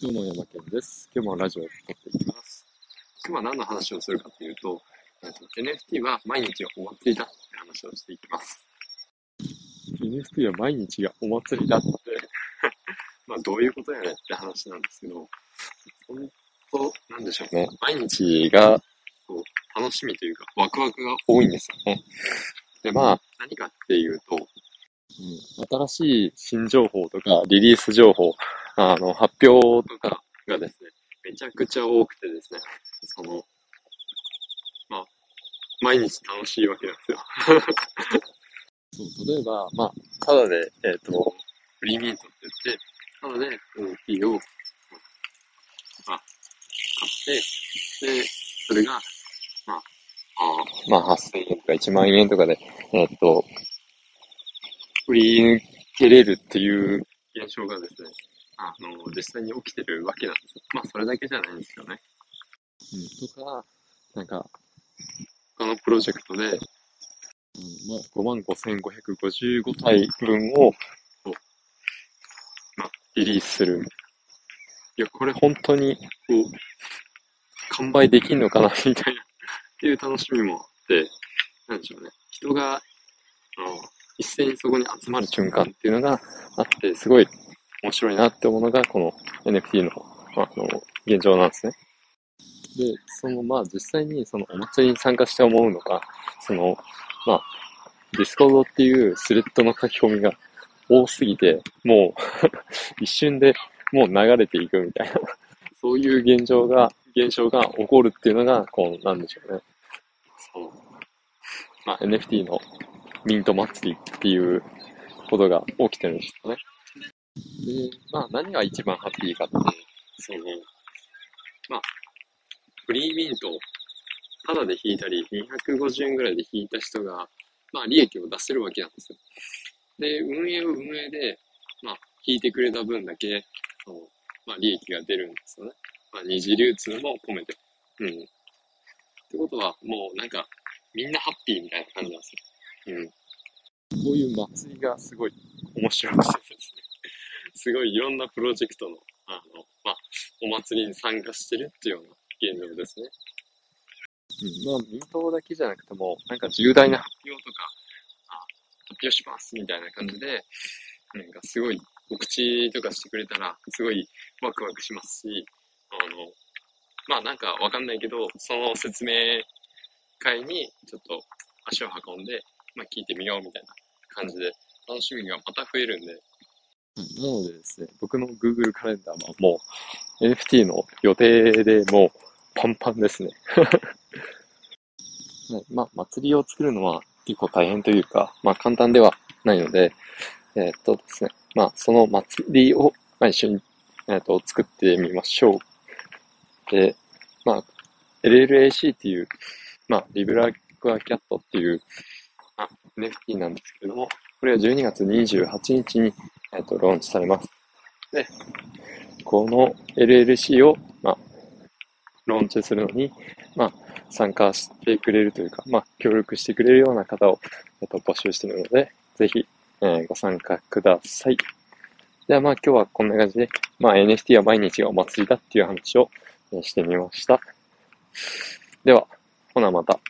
どうも山健です。今日もラジオを撮っていきます。今日は何の話をするかというと、えっと NFT は毎日がお祭りだって話をしていきます。NFT は毎日がお祭りだって、まあどういうことやねんって話なんですけど、本当、なんでしょうね。毎日がこう楽しみというか、ワクワクが多いんですよね。で、まあ、何かっていうと、うん、新しい新情報とか、リリース情報、あの、発表とかがですね、めちゃくちゃ多くてですね、その、まあ、毎日楽しいわけなんですよ。そう、例えば、まあ、ただで、えっ、と、フリーミントって言って、ただで NFT を、まあ、買って、で、それが、まあ、あーまあ、8000円とか1万円とかで、えっ、と、売り抜けれるっていう現象がですね、あの、実際に起きてるわけなんですよ。まあ、それだけじゃないんですよね。うん、とか、なんか、他のプロジェクトで、うん、まあ、55,555体分を、まあ、リリースする。いや、これ本当に、こう、完売できんのかな、みたいな、っていう楽しみもあって、なんでしょうね。人が、あの、一斉にそこに集まる瞬間っていうのがあって、すごい面白いなって思うのが、この NFT の、あの、現状なんですね。で、その、まあ、実際にそのお祭りに参加して思うのが、その、まあ、ディスコードっていうスレッドの書き込みが多すぎて、もう 一瞬でもう流れていくみたいな、そういう現状が、現象が起こるっていうのが、こう、なんでしょうね。その、まあ、NFT のミント祭りっていうことが起きてるんですよね。で、まあ何が一番ハッピーかって、その、まあ、フリーミントをタダで引いたり、250円ぐらいで引いた人が、まあ利益を出せるわけなんですよ。で、運営を運営で、まあ、引いてくれた分だけ、そのまあ利益が出るんですよね。まあ二次流通も込めて。うん。ってことは、もうなんか、みんなハッピーみたいな感じなんですよ。うん。こういう祭りがすごい面白くてですね。すごいいろんなプロジェクトの、あの、まあ、お祭りに参加してるっていうような現状ですね。うん、まあ、民党だけじゃなくても、なんか重大な発表とか、あ発表しますみたいな感じで、なんかすごい告知とかしてくれたら、すごいワクワクしますし、あの、まあなんかわかんないけど、その説明会にちょっと足を運んで、まあ聞いてみようみたいな感じで、楽しみがまた増えるんで、なのでですね、僕の Google カレンダーはもう NFT の予定でもうパンパンですね。は い、まあ、祭りを作るのは結構大変というか、まあ簡単ではないので、えーっとですね、まあその祭りを、まあ、一緒に、えーっと作ってみましょう。で、まあ LLAC っていう、まあリブラクアキャットっていう、NFT なんですけども、これは12月28日に、えっと、ローンチされます。で、この LLC を、まあ、ローンチするのに、まあ、参加してくれるというか、まあ、協力してくれるような方を、えっと、募集しているので、ぜひ、えーご参加ください。では、まあ、今日はこんな感じで、まあ、NFT は毎日がお祭りだっていう話を、えーしてみました。では、ほなまた。